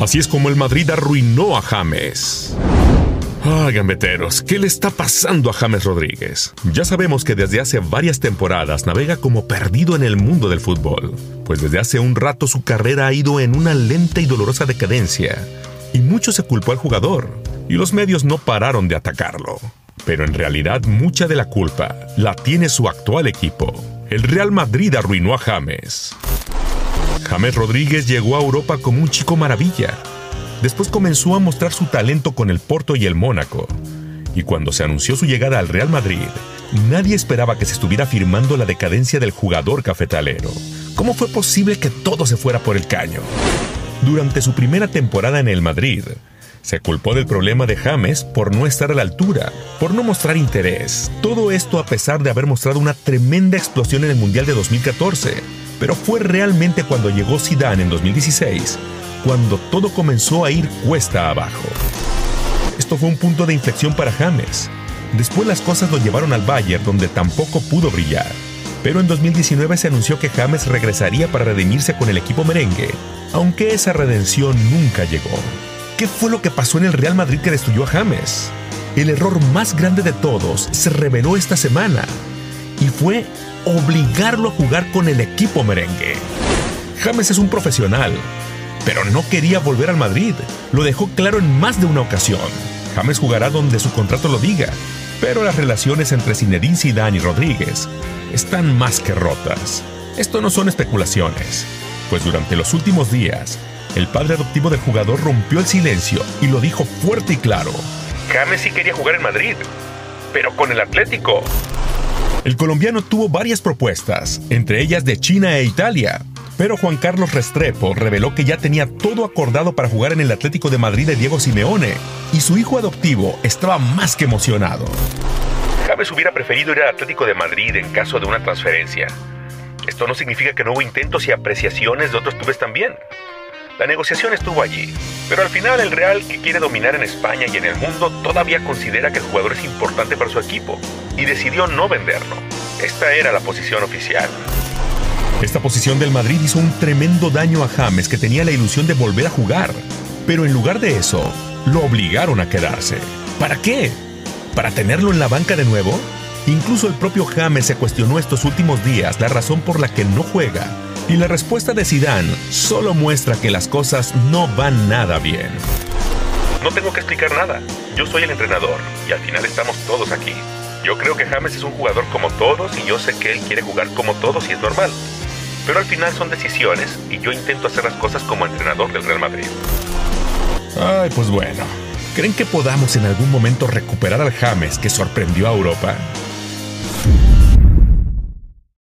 Así es como el Madrid arruinó a James. Ay, gambeteros, ¿qué le está pasando a James Rodríguez? Ya sabemos que desde hace varias temporadas navega como perdido en el mundo del fútbol, pues desde hace un rato su carrera ha ido en una lenta y dolorosa decadencia, y mucho se culpó al jugador, y los medios no pararon de atacarlo. Pero en realidad mucha de la culpa la tiene su actual equipo. El Real Madrid arruinó a James. James Rodríguez llegó a Europa como un chico maravilla. Después comenzó a mostrar su talento con el Porto y el Mónaco. Y cuando se anunció su llegada al Real Madrid, nadie esperaba que se estuviera firmando la decadencia del jugador cafetalero. ¿Cómo fue posible que todo se fuera por el caño? Durante su primera temporada en el Madrid, se culpó del problema de James por no estar a la altura, por no mostrar interés. Todo esto a pesar de haber mostrado una tremenda explosión en el Mundial de 2014. Pero fue realmente cuando llegó Zidane en 2016 cuando todo comenzó a ir cuesta abajo. Esto fue un punto de inflexión para James. Después las cosas lo llevaron al Bayern donde tampoco pudo brillar. Pero en 2019 se anunció que James regresaría para redimirse con el equipo merengue, aunque esa redención nunca llegó. ¿Qué fue lo que pasó en el Real Madrid que destruyó a James? El error más grande de todos se reveló esta semana y fue obligarlo a jugar con el equipo merengue. James es un profesional, pero no quería volver al Madrid. Lo dejó claro en más de una ocasión. James jugará donde su contrato lo diga, pero las relaciones entre Zinedine Zidane y Rodríguez están más que rotas. Esto no son especulaciones, pues durante los últimos días, el padre adoptivo del jugador rompió el silencio y lo dijo fuerte y claro. James sí quería jugar en Madrid, pero con el Atlético. El colombiano tuvo varias propuestas, entre ellas de China e Italia, pero Juan Carlos Restrepo reveló que ya tenía todo acordado para jugar en el Atlético de Madrid de Diego Simeone, y su hijo adoptivo estaba más que emocionado. James hubiera preferido ir al Atlético de Madrid en caso de una transferencia. Esto no significa que no hubo intentos y apreciaciones de otros clubes también. La negociación estuvo allí, pero al final el Real, que quiere dominar en España y en el mundo, todavía considera que el jugador es importante para su equipo y decidió no venderlo. Esta era la posición oficial. Esta posición del Madrid hizo un tremendo daño a James que tenía la ilusión de volver a jugar, pero en lugar de eso, lo obligaron a quedarse. ¿Para qué? ¿Para tenerlo en la banca de nuevo? Incluso el propio James se cuestionó estos últimos días la razón por la que no juega y la respuesta de Zidane solo muestra que las cosas no van nada bien. No tengo que explicar nada. Yo soy el entrenador y al final estamos todos aquí. Yo creo que James es un jugador como todos y yo sé que él quiere jugar como todos y es normal. Pero al final son decisiones y yo intento hacer las cosas como entrenador del Real Madrid. Ay, pues bueno. ¿Creen que podamos en algún momento recuperar al James que sorprendió a Europa?